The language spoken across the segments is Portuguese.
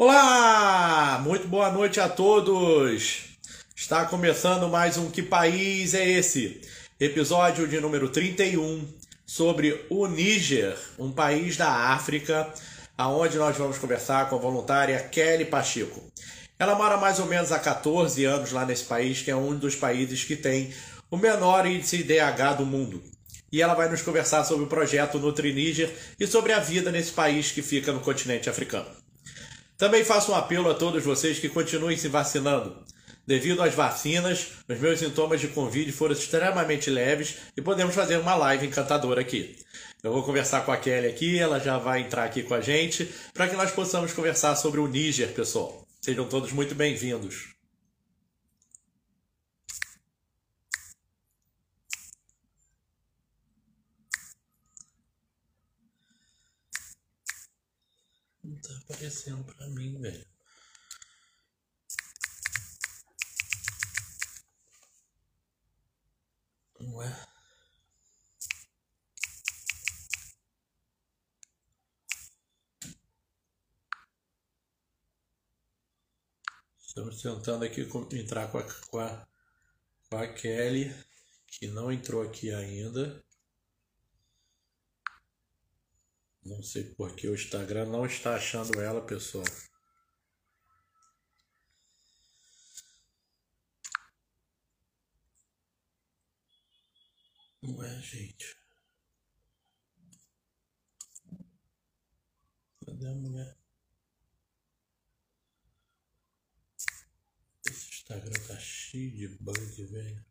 Olá! Muito boa noite a todos! Está começando mais um Que País é Esse? Episódio de número 31 sobre o Níger, um país da África, aonde nós vamos conversar com a voluntária Kelly Pacheco. Ela mora mais ou menos há 14 anos lá nesse país, que é um dos países que tem o menor índice DH do mundo. E ela vai nos conversar sobre o projeto Nutri Níger e sobre a vida nesse país que fica no continente africano. Também faço um apelo a todos vocês que continuem se vacinando. Devido às vacinas, os meus sintomas de Covid foram extremamente leves e podemos fazer uma live encantadora aqui. Eu vou conversar com a Kelly aqui, ela já vai entrar aqui com a gente, para que nós possamos conversar sobre o Níger, pessoal. Sejam todos muito bem-vindos. Tá aparecendo pra mim, velho. Ué. Estamos tentando aqui entrar com a, com a, com a Kelly, que não entrou aqui ainda. Não sei porque o Instagram não está achando ela, pessoal. Não é, gente. Cadê a mulher? Esse Instagram tá cheio de bug, velho.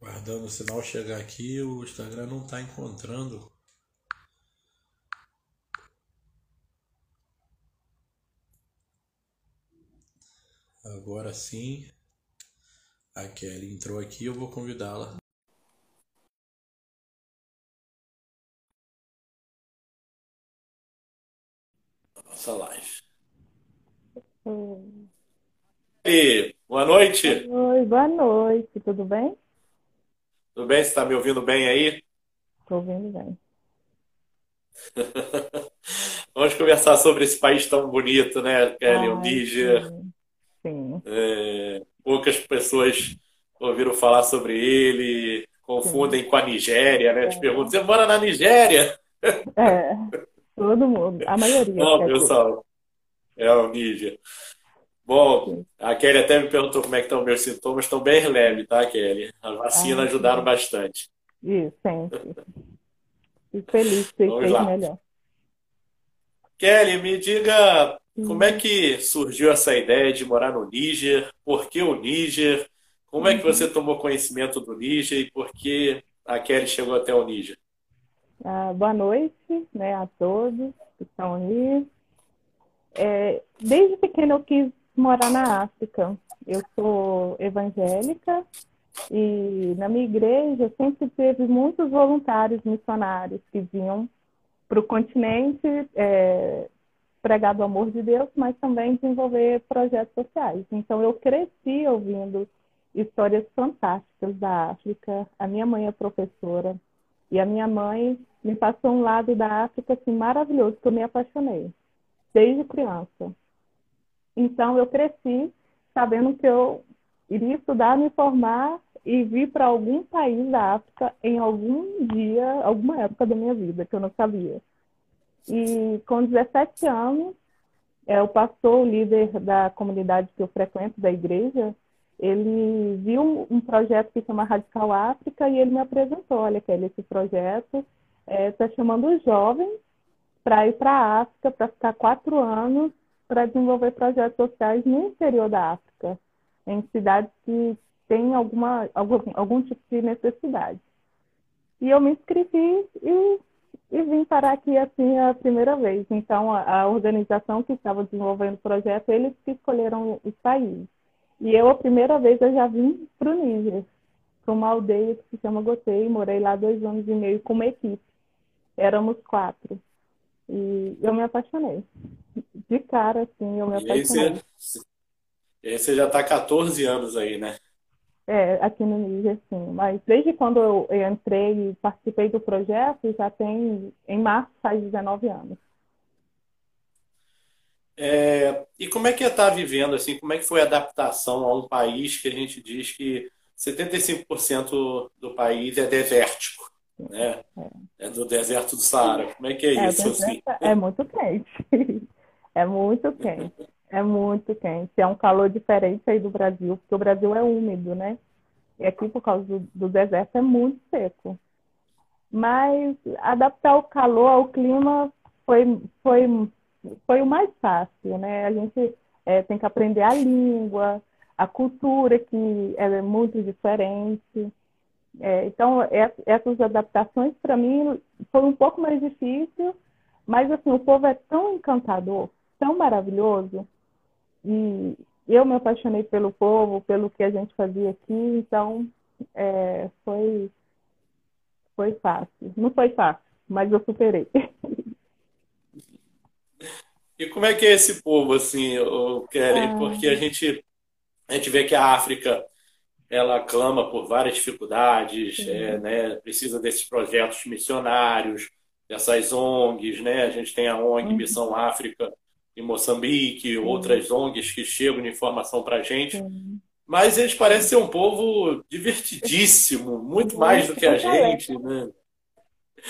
Guardando o sinal chegar aqui, o Instagram não está encontrando. Agora sim, a Kelly entrou aqui, eu vou convidá-la. Nossa live. Oi. E boa noite. Oi, boa noite, tudo bem? Tudo bem? Você está me ouvindo bem aí? Estou ouvindo bem. Vamos conversar sobre esse país tão bonito, né, Kelly? o Ai, Níger. sim. Sim, É, poucas pessoas ouviram falar sobre ele, confundem com a Nigéria, né? Te perguntam, você mora na Nigéria? é, todo mundo, a maioria Não, pessoal, é o Níger. Bom, Sim. a Kelly até me perguntou como é que estão meus sintomas, estão bem leves, tá, Kelly? As vacinas Ah, ajudaram sim. bastante. Isso, sempre. Fico feliz que Vamos lá. melhor. Kelly, me diga como é Sim. que surgiu essa ideia de morar no Níger? Por que o Níger? Como é que Uhum. você tomou conhecimento do Níger e por que a Kelly chegou até o Níger? Ah, boa noite, né, a todos que estão aí. É, desde pequena eu quis morar na África. Eu sou evangélica e na minha igreja sempre teve muitos voluntários missionários que vinham para o continente é, pregar do amor de Deus, mas também desenvolver projetos sociais. Então eu cresci ouvindo histórias fantásticas da África. A minha mãe é professora e a minha mãe me passou um lado da África assim maravilhoso que eu me apaixonei desde criança. Então eu cresci sabendo que eu iria estudar, me formar e vir para algum país da África em algum dia, alguma época da minha vida que eu não sabia. E com 17 anos, é, o pastor, o líder da comunidade que eu frequento, da igreja, ele viu um, projeto que chama Radical África e ele me apresentou, olha, Kelly, esse projeto está chamando os jovens para ir para a África, para ficar quatro anos, para desenvolver projetos sociais no interior da África, em cidades que têm alguma, algum, algum tipo de necessidade. E eu me inscrevi e, e vim parar aqui assim a primeira vez. Então, a, a organização que estava desenvolvendo o projeto, eles que escolheram os países. E eu, a primeira vez, eu já vim para o Níger, para uma aldeia que se chama Gotei, morei lá dois anos e meio com uma equipe. Éramos quatro. E eu me apaixonei. De cara, assim, eu me apaixonei. E aí você, já está 14 anos aí, né? É, aqui no Níger, sim. Mas desde quando eu, eu entrei e participei do projeto, já tem, em março, faz 19 anos. É, e como é que está vivendo, assim, como é que foi a adaptação a um país que a gente diz que 75% do país é desértico, né? É. é do deserto do Saara. Como é que é, é isso? Assim? É muito quente. É muito quente. É muito quente. É um calor diferente aí do Brasil, porque o Brasil é úmido, né? E aqui, por causa do, do deserto, é muito seco. Mas adaptar o calor ao clima foi, foi foi o mais fácil, né? A gente é, tem que aprender a língua, a cultura que é muito diferente. É, então, essas adaptações para mim foi um pouco mais difícil, mas assim, o povo é tão encantador, tão maravilhoso, e eu me apaixonei pelo povo, pelo que a gente fazia aqui, então é, foi, foi fácil. Não foi fácil, mas eu superei. E como é que é esse povo, assim, Kelly? Ah. Porque a gente, a gente vê que a África ela clama por várias dificuldades, é, né? precisa desses projetos missionários, dessas ONGs, né? A gente tem a ONG uhum. Missão África em Moçambique, outras ONGs que chegam de informação para a gente. Mas eles parecem ser um povo divertidíssimo, muito mais do que a gente, né?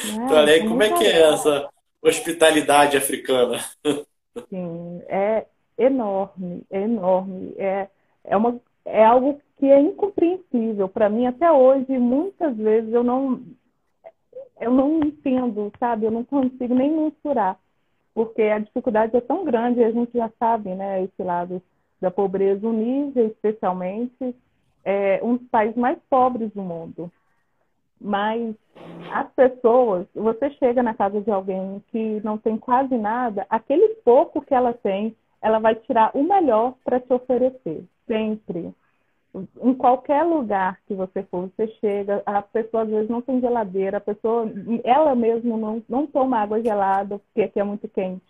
Então, como é que é essa hospitalidade africana? Sim, é enorme, é enorme. É, é, uma, é algo que é incompreensível para mim até hoje. Muitas vezes eu não, eu não entendo, sabe? Eu não consigo nem mensurar, porque a dificuldade é tão grande. A gente já sabe, né? Esse lado da pobreza, o nível, especialmente, é um dos países mais pobres do mundo. Mas as pessoas, você chega na casa de alguém que não tem quase nada, aquele pouco que ela tem, ela vai tirar o melhor para te oferecer, sempre. Em qualquer lugar que você for, você chega, a pessoa às vezes não tem geladeira, a pessoa, ela mesma não, não toma água gelada, porque aqui é muito quente,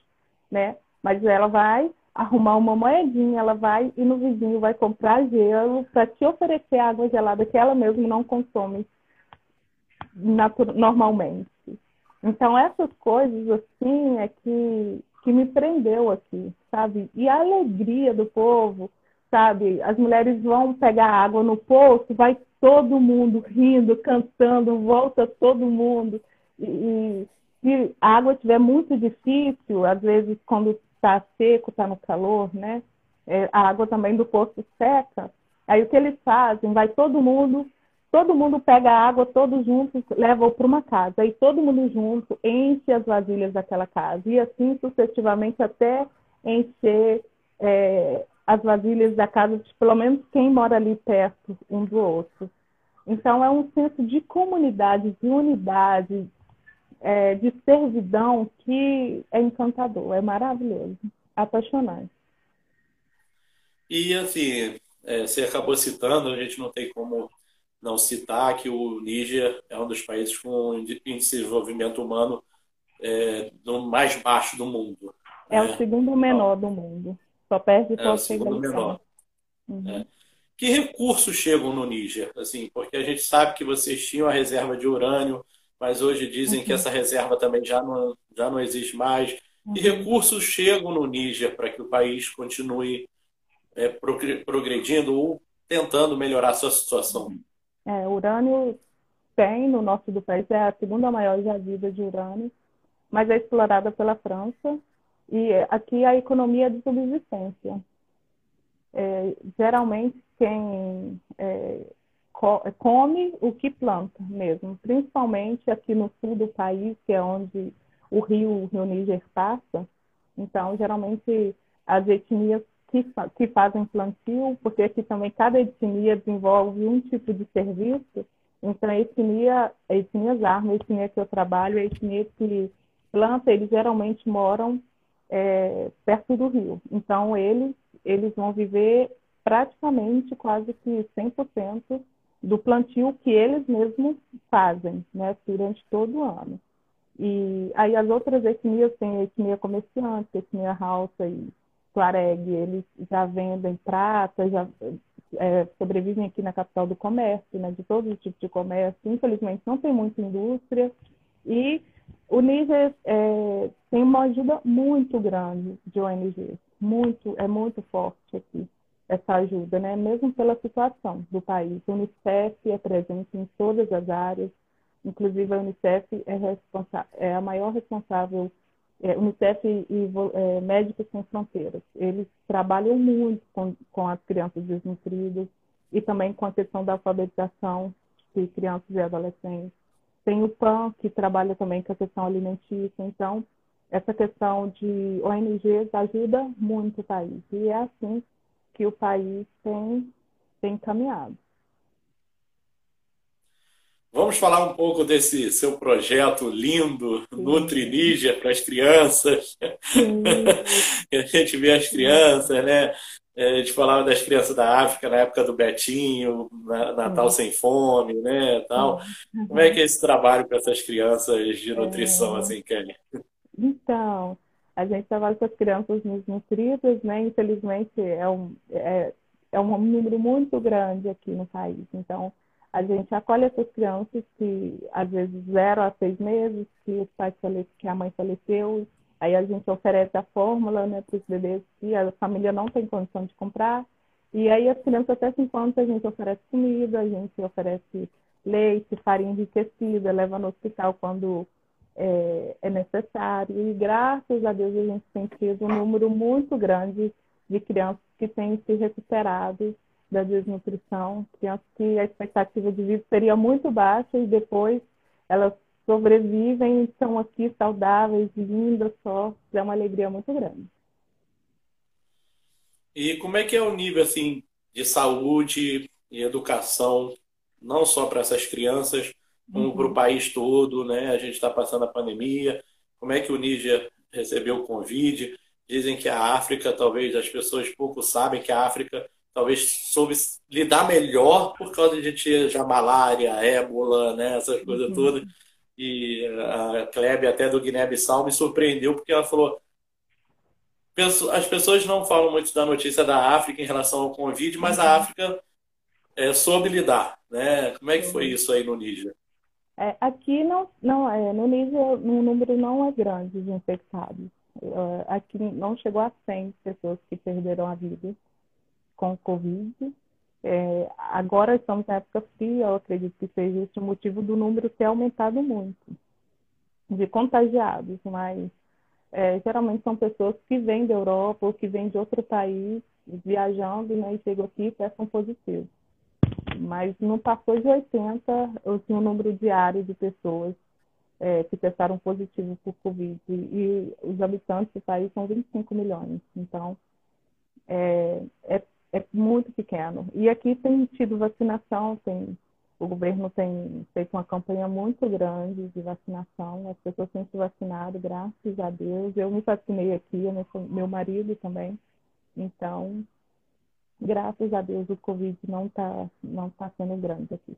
né? Mas ela vai arrumar uma moedinha, ela vai e no vizinho vai comprar gelo para te oferecer água gelada que ela mesma não consome normalmente. Então, essas coisas, assim, é que, que me prendeu aqui, sabe? E a alegria do povo, sabe? As mulheres vão pegar água no poço, vai todo mundo rindo, cantando, volta todo mundo. E, se a água estiver muito difícil, às vezes quando está seco, está no calor, né? É, a água também do poço seca. Aí o que eles fazem? Vai todo mundo todo mundo pega a água, todos juntos levam para uma casa. E todo mundo junto enche as vasilhas daquela casa. E assim sucessivamente até encher é, as vasilhas da casa de pelo menos quem mora ali perto um do outro. Então é um senso de comunidade, de unidade, é, de servidão que é encantador, é maravilhoso, apaixonante. E assim, é, você acabou citando, a gente não tem como não citar que o Níger é um dos países com índice de desenvolvimento humano é, do mais baixo do mundo. É né? o segundo menor do mundo. Só perde é o segundo menor. Uhum. É. Que recursos chegam no Níger? Assim, porque a gente sabe que vocês tinham a reserva de urânio, mas hoje dizem uhum. que essa reserva também já não, já não existe mais. Uhum. Que recursos chegam no Níger para que o país continue é, progredindo ou tentando melhorar a sua situação? Uhum. É, urânio tem no norte do país, é a segunda maior jazida de urânio, mas é explorada pela França. E aqui a economia é de subsistência. É, geralmente quem é, come o que planta mesmo, principalmente aqui no sul do país, que é onde o rio, o rio Níger passa. Então, geralmente as etnias que, que fazem plantio, porque aqui também cada etnia desenvolve um tipo de serviço. Então, a etnia, a etnia Zarma, a etnia que eu trabalho, a etnia que planta, eles geralmente moram é, perto do rio. Então, eles, eles vão viver praticamente quase que 100% do plantio que eles mesmos fazem, né, durante todo o ano. E aí as outras etnias, tem a etnia comerciante, a etnia Hausa e Tuareg, eles já vendem prata, já é, sobrevivem aqui na capital do comércio, né, de todos os tipos de comércio. Infelizmente não tem muita indústria e o Níger é, tem uma ajuda muito grande de ONGs, muito, é muito forte aqui essa ajuda, né? mesmo pela situação do país. O Unicef é presente em todas as áreas, inclusive a Unicef é, é a maior responsável, é, Unicef e é, Médicos Sem Fronteiras. Eles trabalham muito com, com as crianças desnutridas e também com a questão da alfabetização de crianças e adolescentes. Tem o PAN, que trabalha também com a questão alimentícia. Então, essa questão de ONGs ajuda muito o país. E é assim que o país tem, tem caminhado. Vamos falar um pouco desse seu projeto lindo, Nutri Níger, para as crianças. a gente vê as crianças, né? É, a gente falava das crianças da África na época do Betinho, Natal uhum. Sem Fome, né? Tal. Uhum. Como é que é esse trabalho com essas crianças de nutrição, é... assim, Kelly? Então, a gente trabalha com as crianças nutridas, né? Infelizmente é um, é, é um número muito grande aqui no país. Então, a gente acolhe essas crianças que, às vezes, zero a seis meses, que, os pais fale... que a mãe faleceu, aí a gente oferece a fórmula né, para os bebês que a família não tem condição de comprar. E aí as crianças até cinco anos a gente oferece comida, a gente oferece leite, farinha enriquecida, leva no hospital quando é, é, necessário. E graças a Deus a gente tem tido um número muito grande de crianças que têm se recuperado da desnutrição, crianças que a expectativa de vida seria muito baixa e depois elas sobrevivem, estão aqui saudáveis, lindas, só. É uma alegria muito grande. E como é que é o nível assim de saúde e educação, não só para essas crianças, como para o país todo, né? A gente está passando a pandemia. Como é que o Níger recebeu o Covid? Dizem que a África, talvez as pessoas pouco sabem que a África talvez soube lidar melhor por causa de ter já malária, ébola, né? Essas coisas uhum. todas. E a Klebe, até do Guiné-Bissau, me surpreendeu porque ela falou as pessoas não falam muito da notícia da África em relação ao Covid, mas a uhum. África é, soube lidar, né? Como é que foi isso aí no Níger? É, aqui não, não é, no nível, no número não é grande de infectados. É, aqui não chegou a 100 pessoas que perderam a vida com Covid. É, agora estamos na época fria, eu acredito que seja esse o motivo do número ter aumentado muito de contagiados, mas é, geralmente são pessoas que vêm da Europa ou que vêm de outro país viajando né, e chegam aqui e testam positivo mas não passou de 80 assim, o número diário de pessoas é, que testaram positivo por Covid. E, os habitantes do país são 25 milhões. Então, é, é, é, muito pequeno. E aqui tem tido vacinação, tem, o governo tem feito uma campanha muito grande de vacinação. As pessoas têm se vacinado, graças a Deus. Eu me vacinei aqui, meu, marido também. Então, graças a Deus o Covid não está não tá sendo grande aqui.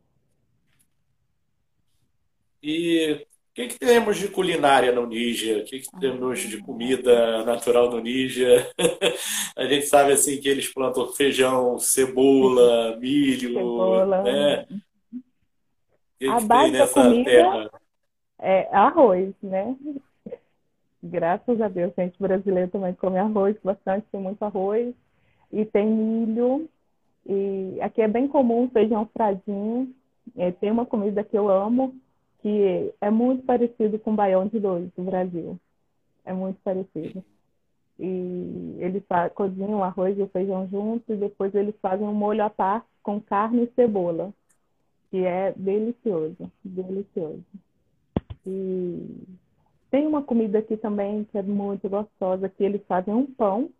E o que, que temos de culinária no Níger? O que, que temos de comida natural no Níger? a gente sabe assim que eles plantam feijão, cebola, milho, cebola. né? Que a base da comida terra? é arroz, né? Graças a Deus, a gente brasileiro também come arroz bastante, tem muito arroz e tem milho. E aqui é bem comum feijão fradinho. É, tem uma comida que eu amo, que é muito parecido com o baião de dois do Brasil. É muito parecido. E eles cozinham o arroz e o feijão juntos e depois eles fazem um molho à parte com carne e cebola, que é delicioso, delicioso. E tem uma comida aqui também que é muito gostosa, que eles fazem um pão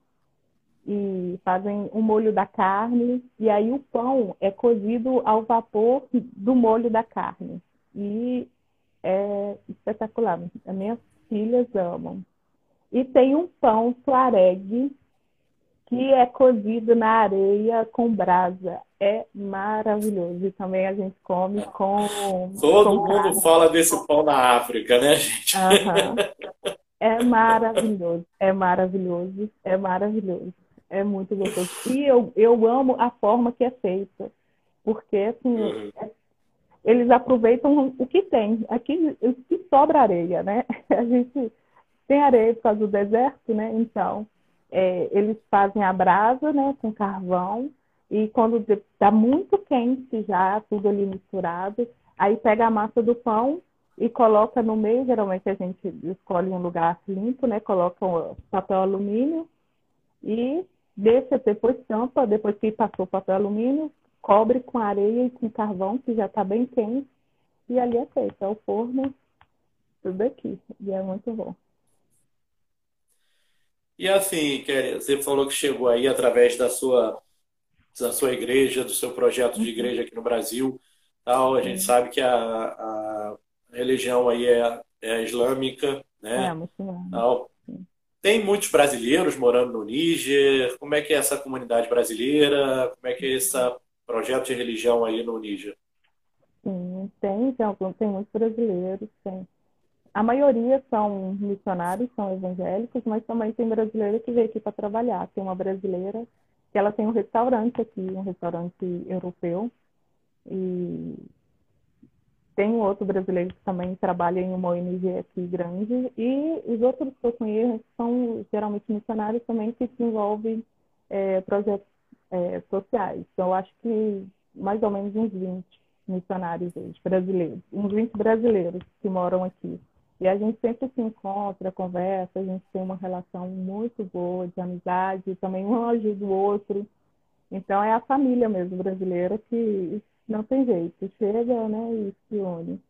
e fazem o molho da carne e aí o pão é cozido ao vapor do molho da carne e é espetacular. As minhas filhas amam. E tem um pão tuareg que é cozido na areia com brasa. É maravilhoso. E também a gente come com. Todo com mundo fala desse pão na África, né, gente? Aham. É maravilhoso, é maravilhoso, é maravilhoso. É muito gostoso. E eu, eu amo a forma que é feita. Porque, assim, Uhum. Eles aproveitam o que tem. Aqui o que sobra areia, né? A gente tem areia por causa do deserto, né? Então, é, eles fazem a brasa, né, com carvão, e quando está muito quente já, tudo ali misturado, aí pega a massa do pão e coloca no meio, geralmente a gente escolhe um lugar limpo, né? Coloca um papel alumínio e deixa, depois tampa, depois que passou o papel alumínio, cobre com areia e com carvão, que já está bem quente, e ali é feito, é o forno, tudo aqui, e é muito bom. E assim, Kelly, você falou que chegou aí através da sua, da sua igreja, do seu projeto de igreja aqui no Brasil, tal. A gente sabe que a, a religião aí é, é islâmica, né? É, muçulmano. Tal. Tem muitos brasileiros morando no Níger. Como é que é essa comunidade brasileira? Como é que é esse projeto de religião aí no Níger? Sim, tem, tem, tem muitos brasileiros, tem. A maioria são missionários, são evangélicos, mas também tem brasileira que veio aqui para trabalhar. Tem uma brasileira que ela tem um restaurante aqui, um restaurante europeu, e tem outro brasileiro que também trabalha em uma ONG aqui grande, e os outros que eu conheço são geralmente missionários também que desenvolvem é, projetos é, sociais. Então, eu acho que mais ou menos uns 20 missionários hoje, brasileiros, uns 20 brasileiros que moram aqui. E a gente sempre se encontra, conversa, a gente tem uma relação muito boa de amizade, também um ajuda o outro. Então é a família mesmo brasileira que não tem jeito, chega né, e se une.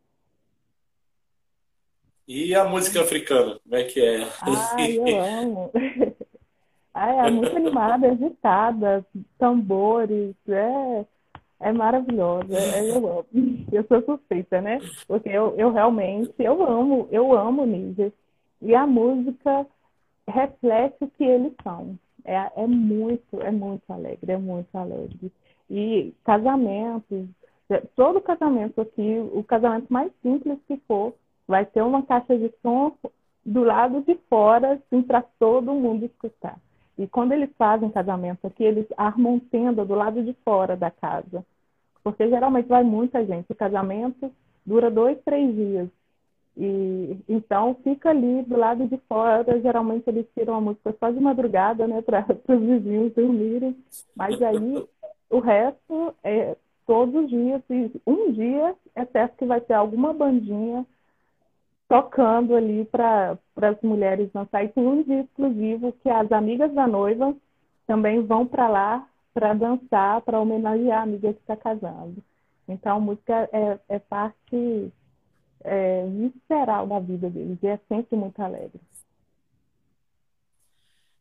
E a música africana, como é que é? Ai, eu amo. Ai, é muito animada, agitada, tambores, é, é maravilhosa, é, eu amo. Eu sou suspeita, né? Porque eu, eu realmente, eu amo, eu amo Níger. E a música reflete o que eles são. É, é muito, é muito alegre, é muito alegre. E casamentos, todo casamento aqui, o casamento mais simples que for, vai ter uma caixa de som do lado de fora, assim, para todo mundo escutar. E quando eles fazem casamento aqui, eles armam tenda do lado de fora da casa. Porque geralmente vai muita gente. O casamento dura dois, três dias. E então fica ali do lado de fora. Geralmente eles tiram a música só de madrugada, né, para os vizinhos dormirem. Mas aí o resto é todos os dias. E um dia é certo que vai ter alguma bandinha tocando ali para as mulheres dançar. E tem um dia exclusivo que as amigas da noiva também vão para lá para dançar, para homenagear a amiga que está casando. Então, a música é, é parte é, visceral da vida deles e é sempre muito alegre.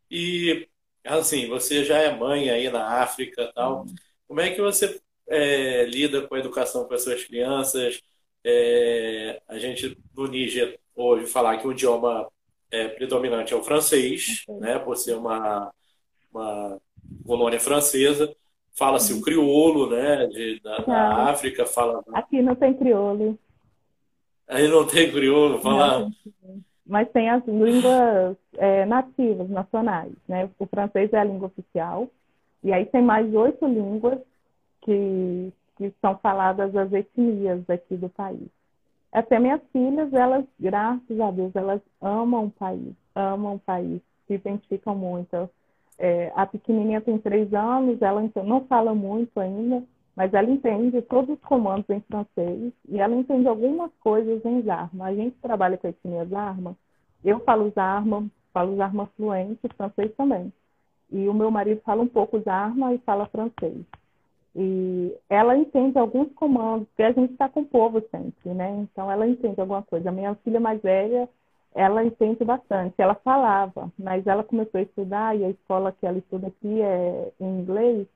E, assim, você já é mãe aí na África tal. Como é que você é, lida com a educação com as suas crianças? É, a gente do Níger ouve falar que o idioma é, predominante é o francês, né, por ser uma, uma colônia francesa. Fala-se o crioulo, né, de, da, da África. Fala... Aqui não tem crioulo. Aí não tem crioulo, fala. Não, mas tem as línguas é, nativas, nacionais, né? O francês é a língua oficial. E aí tem mais oito línguas que, que são faladas as etnias aqui do país. Até minhas filhas, elas, graças a Deus, elas amam o país, amam o país, se identificam muito. É, a pequenininha tem três anos, ela então, não fala muito ainda, mas ela entende todos os comandos em francês e ela entende algumas coisas em Zarma. A gente trabalha com a etnia Zarma, eu falo Zarma, falo Zarma fluente, francês também. E o meu marido fala um pouco Zarma e fala francês. E ela entende alguns comandos, porque a gente está com o povo sempre, né? Então ela entende alguma coisa. A minha filha mais velha, ela entende bastante. Ela falava, mas ela começou a estudar e a escola que ela estuda aqui é em inglês.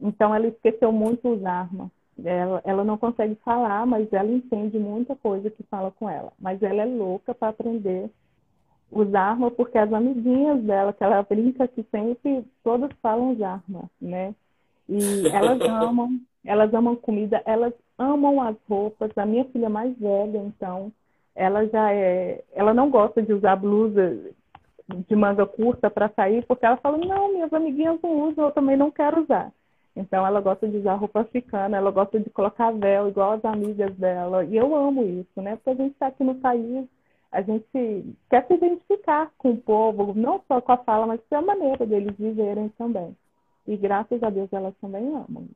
Então ela esqueceu muito os armas. Ela, ela não consegue falar, mas ela entende muita coisa que fala com ela. Mas ela é louca para aprender usar arma porque as amiguinhas dela, que ela brinca que sempre todas falam de arma, né? E elas amam, elas amam comida, elas amam as roupas. A minha filha mais velha, então, ela já é, ela não gosta de usar blusa de manga curta para sair, porque ela fala: "Não, minhas amiguinhas não usam, eu também não quero usar". Então ela gosta de usar roupa africana, ela gosta de colocar véu igual as amigas dela. E eu amo isso, né? Porque a gente está aqui no país a gente quer se identificar com o povo, não só com a fala, mas com a maneira deles viverem também. E graças a Deus elas também amam.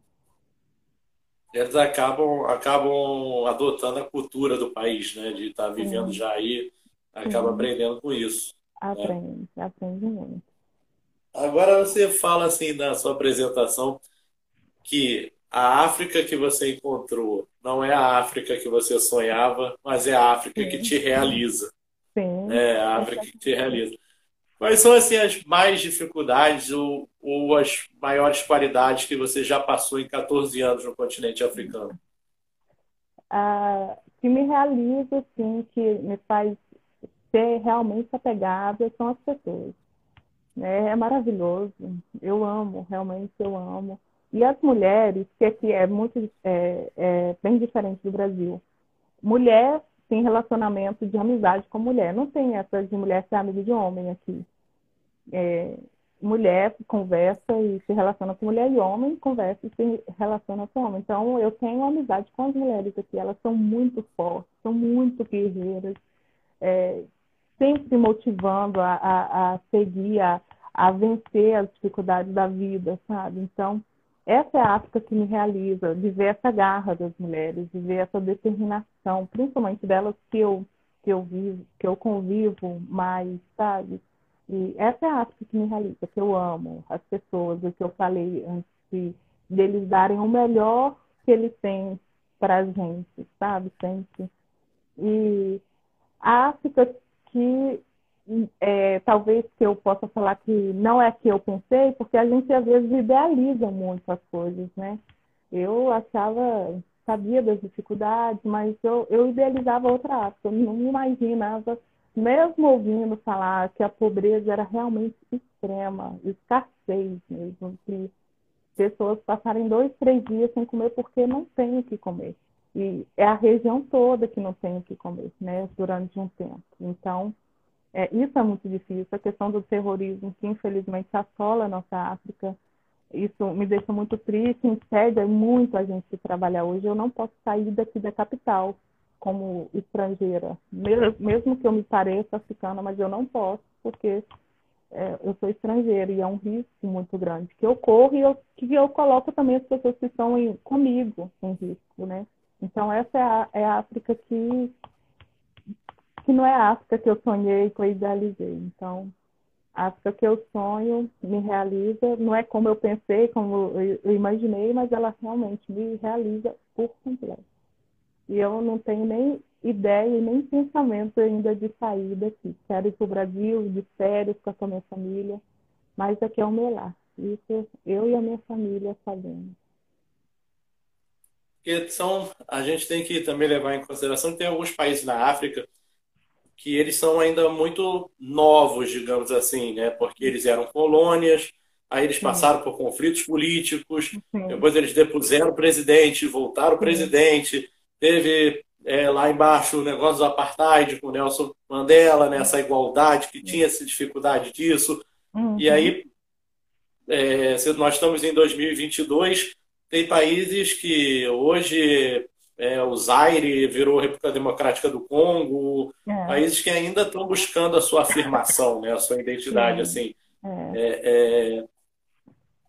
Eles acabam, acabam adotando a cultura do país, né? De estar tá vivendo Sim. já aí, acaba Sim. aprendendo com isso. Né? Aprende, né? aprende muito. Agora você fala assim na sua apresentação que a África que você encontrou não é a África que você sonhava, mas é a África Sim. que te realiza. Sim. É a África que te realiza. Quais são assim, as mais dificuldades ou, ou as maiores qualidades que você já passou em 14 anos no continente africano? Ah, que me realiza, assim, que me faz ser realmente apegada são as pessoas. É, é maravilhoso. Eu amo, realmente eu amo. E as mulheres, que aqui é muito é, é bem diferente do Brasil. Mulher tem relacionamento de amizade com mulher. Não tem essa de mulher ser amiga de homem aqui. É, mulher conversa e se relaciona com mulher e homem conversa e se relaciona com homem. Então, eu tenho amizade com as mulheres aqui. Elas são muito fortes, são muito guerreiras, é, sempre motivando a, a, a seguir, a, a vencer as dificuldades da vida, sabe? Então, essa é a África que me realiza, de ver essa garra das mulheres, de ver essa determinação, principalmente delas que eu, que eu vivo, que eu convivo mais, sabe? E essa é a África que me realiza, que eu amo as pessoas, o que eu falei antes de, deles darem o melhor que eles têm para a gente, sabe? Sempre. E a África que é, talvez que eu possa falar que não é que eu pensei, porque a gente às vezes idealiza muito as coisas, né? Eu achava, sabia das dificuldades, mas eu, eu idealizava outra África, eu não me imaginava, mesmo ouvindo falar que a pobreza era realmente extrema, escassez mesmo, que pessoas passarem dois, três dias sem comer porque não tem o que comer. E é a região toda que não tem o que comer, né, durante um tempo. Então, é, isso é muito difícil, a questão do terrorismo, que infelizmente assola a nossa África. Isso me deixa muito triste, impede muito a gente de trabalhar hoje. Eu não posso sair daqui da capital como estrangeira, mesmo que eu me pareça africana, mas eu não posso, porque é, eu sou estrangeira e é um risco muito grande que eu corro e eu, que eu coloco também as pessoas que estão em, comigo em risco, né? Então, essa é a, é a África que que não é a África que eu sonhei, que eu idealizei. Então, a África que eu sonho me realiza, não é como eu pensei, como eu imaginei, mas ela realmente me realiza por completo. E eu não tenho nem ideia e nem pensamento ainda de sair daqui. Quero ir para o Brasil, de férias com a minha família, mas aqui é o meu lar. Isso eu e a minha família sabemos. Porque são, a gente tem que também levar em consideração que tem alguns países na África que eles são ainda muito novos, digamos assim, né? Porque eles eram colônias, aí eles passaram por conflitos políticos, Sim. depois eles depuseram o presidente, voltaram o presidente, teve é, lá embaixo o negócio do apartheid com Nelson Mandela, né? igualdade, que tinha essa dificuldade disso. Uhum. E aí, é, nós estamos em 2022, tem países que hoje é, o Zaire virou República Democrática do Congo, é. países que ainda estão buscando a sua afirmação, né, a sua identidade, Sim. assim. É. é, é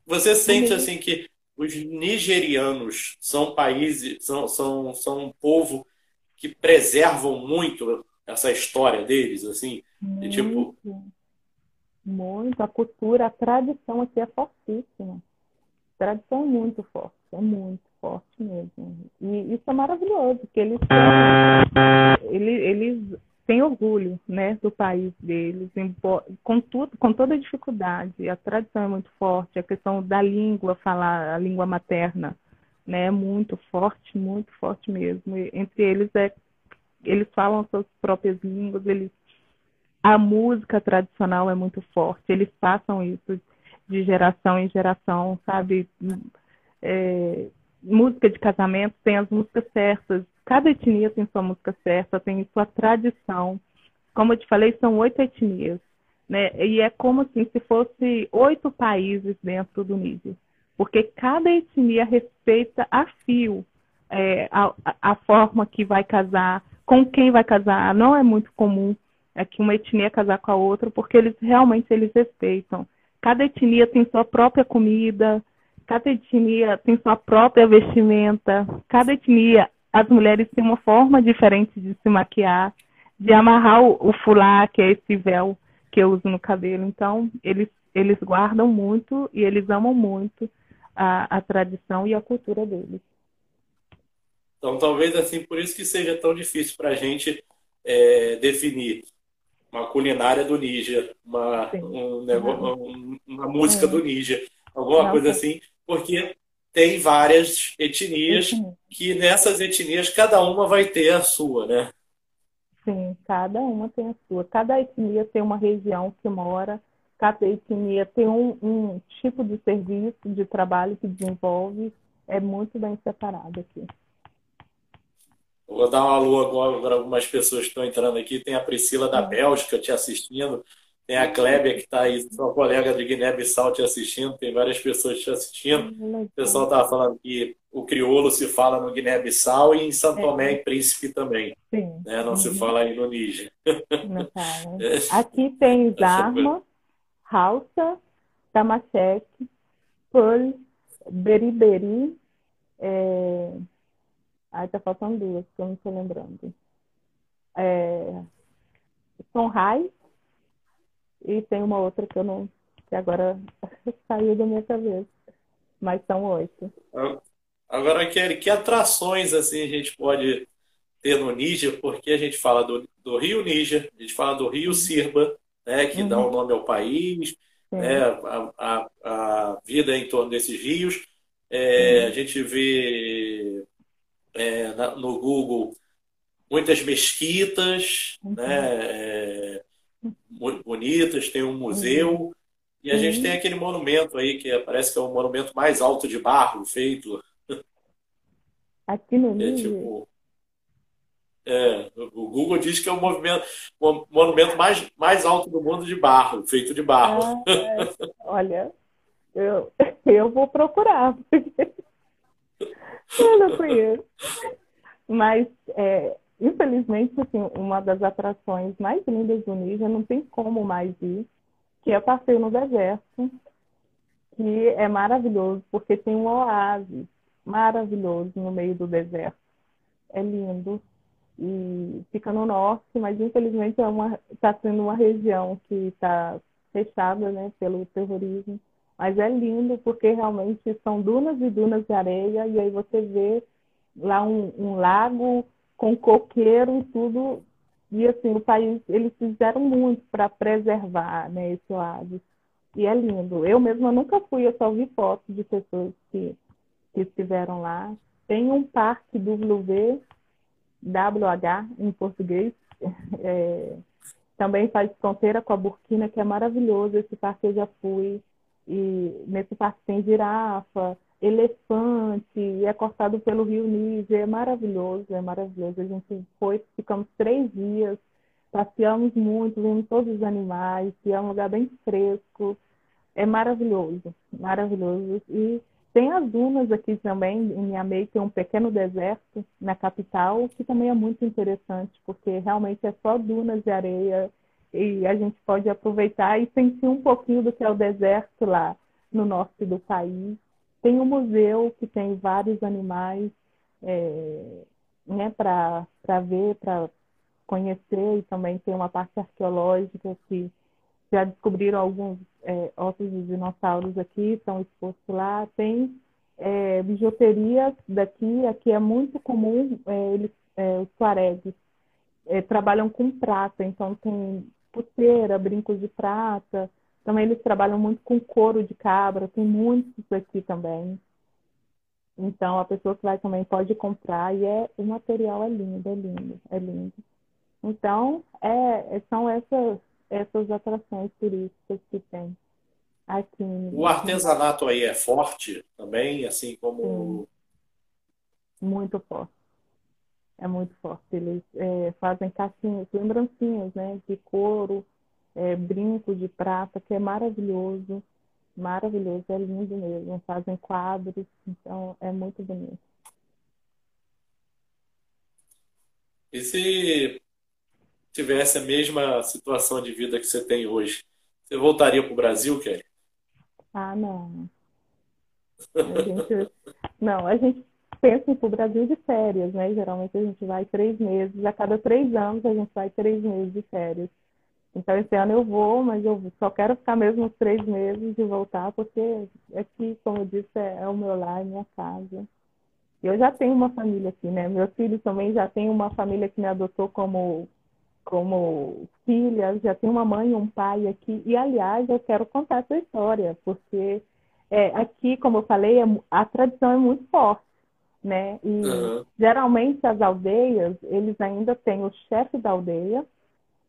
você sente assim que os nigerianos são países, são, são, são um povo que preservam muito essa história deles, assim, muito, tipo muito a cultura, a tradição aqui é fortíssima, a tradição é muito forte, é muito forte mesmo. E isso é maravilhoso, porque eles, eles, eles têm orgulho né, do país deles, com, tudo, com toda a dificuldade. A tradição é muito forte, a questão da língua, falar a língua materna, né, é muito forte, muito forte mesmo. E, entre eles, é, eles falam as suas próprias línguas, eles a música tradicional é muito forte. Eles passam isso de geração em geração, sabe? É, música de casamento tem as músicas certas. Cada etnia tem sua música certa, tem sua tradição. Como eu te falei, são oito etnias. Né? E é como assim, se fosse oito países dentro do Níger. Porque cada etnia respeita a fio é, a, a forma que vai casar, com quem vai casar. Não é muito comum é que uma etnia casar com a outra, porque eles realmente eles respeitam. Cada etnia tem sua própria comida, cada etnia tem sua própria vestimenta, cada etnia, as mulheres têm uma forma diferente de se maquiar, de amarrar o, o fulá, que é esse véu que eu uso no cabelo. Então, eles, eles guardam muito e eles amam muito a, a tradição e a cultura deles. Então, talvez assim, por isso que seja tão difícil para a gente é, definir uma culinária do Níger, uma, um negócio, uma música é. do Níger, alguma Não, coisa assim, porque tem várias etnias que nessas etnias cada uma vai ter a sua, né? Sim, cada uma tem a sua. Cada etnia tem uma região que mora, cada etnia tem um, um tipo de serviço, de trabalho que desenvolve, é muito bem separado aqui. Vou dar um alô agora para algumas pessoas que estão entrando aqui. Tem a Priscila da Bélgica te assistindo. Tem a Klébia, que está aí, sua colega de Guiné-Bissau te assistindo. Tem várias pessoas te assistindo. O pessoal estava falando que o crioulo se fala no Guiné-Bissau e em São Tomé e Príncipe também. Sim. Né? Não uhum. se fala aí no Níger. Aqui tem Zarma, Hausa, Tamacheque, Pul, Beriberi, é... Aí tá faltando duas, que eu não estou lembrando. É... Sonrai e tem uma outra que eu não. que agora saiu da minha cabeça. Mas são oito. Agora, Kelly, que atrações assim a gente pode ter no Níger? Porque a gente fala do, do Rio Níger, a gente fala do Rio Sirba, né, que uhum. dá o um nome ao país, né, a, a, a, vida em torno desses rios. É, uhum. A gente vê é, na, no Google muitas mesquitas, uhum. né, é, bonitas, tem um museu. Uhum. E a gente tem aquele monumento aí, que parece que é o monumento mais alto de barro feito. Aqui no é, tipo, é, o Google diz que é o, o monumento mais, mais alto do mundo de barro, feito de barro. Ah, é. Olha, eu, eu vou procurar. Eu não conheço. Mas, é, infelizmente, assim, uma das atrações mais lindas do Níger, não tem como mais ir, que é o passeio no deserto, que é maravilhoso, porque tem um oásis maravilhoso no meio do deserto. É lindo. E fica no norte, mas infelizmente é está sendo uma região que está fechada né, pelo terrorismo. Mas é lindo porque realmente são dunas e dunas de areia e aí você vê lá um, um lago com coqueiro e tudo. E assim, o país, eles fizeram muito para preservar né, esse oásis. E é lindo. Eu mesma nunca fui, eu só vi fotos de pessoas que, que estiveram lá. Tem um parque WV, WH em português, é, também faz fronteira com a Burkina, que é maravilhoso. Esse parque eu já fui. E nesse parque tem girafa, elefante, é cortado pelo rio Níger, é maravilhoso, é maravilhoso. A gente foi, ficamos três dias, passeamos muito, vimos todos os animais, e é um lugar bem fresco, é maravilhoso, maravilhoso. E tem as dunas aqui também, em Niamey tem um pequeno deserto na capital, que também é muito interessante, porque realmente é só dunas de areia, e a gente pode aproveitar e sentir um pouquinho do que é o deserto lá no norte do país. Tem um museu que tem vários animais é, né, para ver, para conhecer, e também tem uma parte arqueológica que já descobriram alguns é, ossos de dinossauros aqui, estão expostos lá. Tem é, bijuterias daqui, aqui é muito comum, é, eles, é, os tuaregs é, trabalham com prata, então tem pulseira, brincos de prata. Também eles trabalham muito com couro de cabra, tem muitos aqui também. Então a pessoa que vai também pode comprar e é o material é lindo, é lindo, é lindo. Então é, é são essas essas atrações turísticas que tem aqui. O artesanato aí é forte também, assim como. Sim. Muito forte. É muito forte. Eles é, fazem caixinhas, lembrancinhas, né? De couro, é, brinco de prata, que é maravilhoso. Maravilhoso, é lindo mesmo. Fazem quadros, então é muito bonito. E se tivesse a mesma situação de vida que você tem hoje, você voltaria para o Brasil, Kelly? Ah, não. A gente, não, a gente pensa para o Brasil de férias, né? Geralmente a gente vai três meses, a cada três anos a gente vai três meses de férias. Então esse ano eu vou, mas eu só quero ficar mesmo os três meses e voltar, porque aqui, como eu disse, é, é o meu lar, minha casa. Eu já tenho uma família aqui, né? Meus filhos também já têm uma família que me adotou como, como filha, já tem uma mãe e um pai aqui. E, aliás, eu quero contar essa história, porque é, aqui, como eu falei, é, a tradição é muito forte, né? E uhum. geralmente as aldeias, eles ainda têm o chefe da aldeia,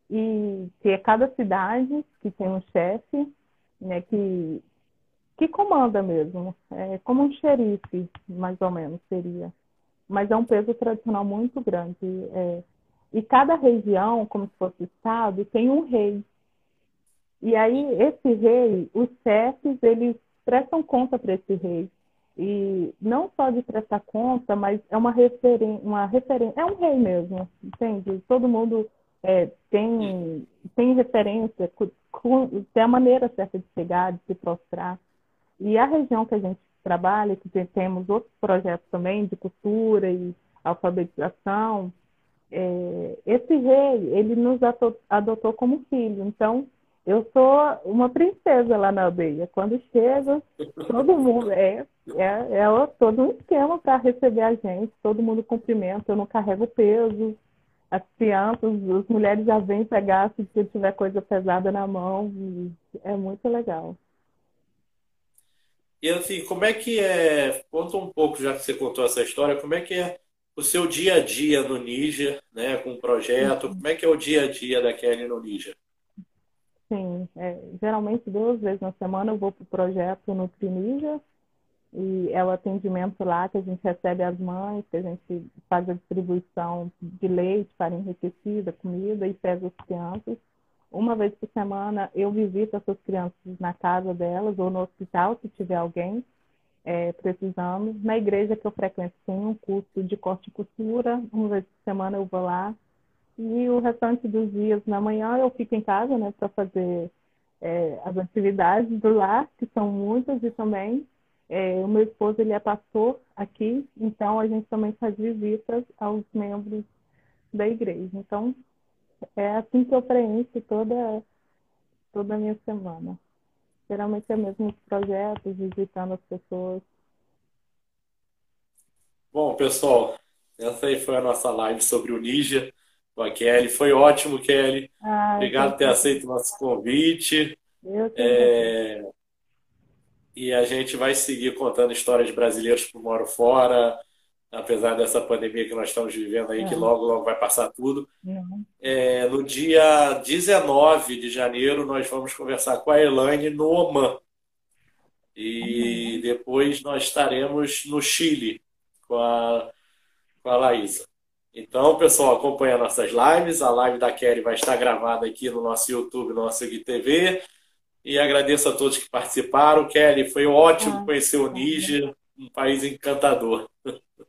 e que é cada cidade que tem um chefe, né? Que que comanda mesmo, é como um xerife, mais ou menos seria. Mas é um peso tradicional muito grande. É, e cada região, como se fosse estado, tem um rei. E aí, esse rei, os chefes, eles prestam conta para esse rei. E não só de prestar conta, mas é uma referência, uma referência, é um rei mesmo, entende? Todo mundo é, tem, tem referência, tem a maneira certa de chegar, de se prostrar. E a região que a gente trabalha, que temos outros projetos também de cultura e alfabetização, é, esse rei, ele nos adotou, adotou como filho. Então, eu sou uma princesa lá na aldeia. Quando chega, todo mundo é, é, é todo um esquema para receber a gente, todo mundo cumprimenta, eu não carrego peso. As crianças, as mulheres já vêm pegar se tiver coisa pesada na mão. É muito legal. E assim, como é que é? Conta um pouco, já que você contou essa história, como é que é o seu dia a dia no Níger, né, com o projeto? Como é que é o dia a dia da Kelly no Níger? Sim, é, geralmente duas vezes na semana eu vou para o projeto no Níger e é o atendimento lá que a gente recebe as mães, que a gente faz a distribuição de leite, farinha enriquecida, comida e pesa as crianças. Uma vez por semana eu visito essas crianças na casa delas ou no hospital, se tiver alguém é, precisando. Na igreja que eu frequento tem um curso de corte e costura. Uma vez por semana eu vou lá. E o restante dos dias, na manhã, eu fico em casa, né, para fazer é, as atividades do lar, que são muitas, e também é, o meu esposo ele é pastor aqui, então a gente também faz visitas aos membros da igreja. Então, é assim que eu preencho toda, toda a minha semana. Geralmente é mesmo os projetos, visitando as pessoas. Bom, pessoal, essa aí foi a nossa live sobre o Níger com a Kelly. Foi ótimo, Kelly. Ah, Obrigado por ter aceito o nosso convite. Eu é... E a gente vai seguir contando histórias de brasileiros que moram fora, apesar dessa pandemia que nós estamos vivendo aí, é. que logo, logo vai passar tudo. Uhum. É, no dia 19 de janeiro, nós vamos conversar com a Elaine no Oman. E uhum. depois nós estaremos no Chile com a, com a Laísa. Então, pessoal, acompanha nossas lives. A live da Kelly vai estar gravada aqui no nosso YouTube, no nosso IGTV. E agradeço a todos que participaram. Kelly, foi ótimo ah, conhecer o Níger, um país encantador.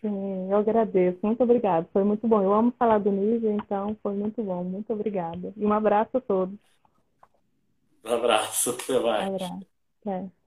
Sim, eu agradeço. Muito obrigada. Foi muito bom. Eu amo falar do Níger, então foi muito bom. Muito obrigada. E um abraço a todos. Um abraço. Até mais. Um abraço. É.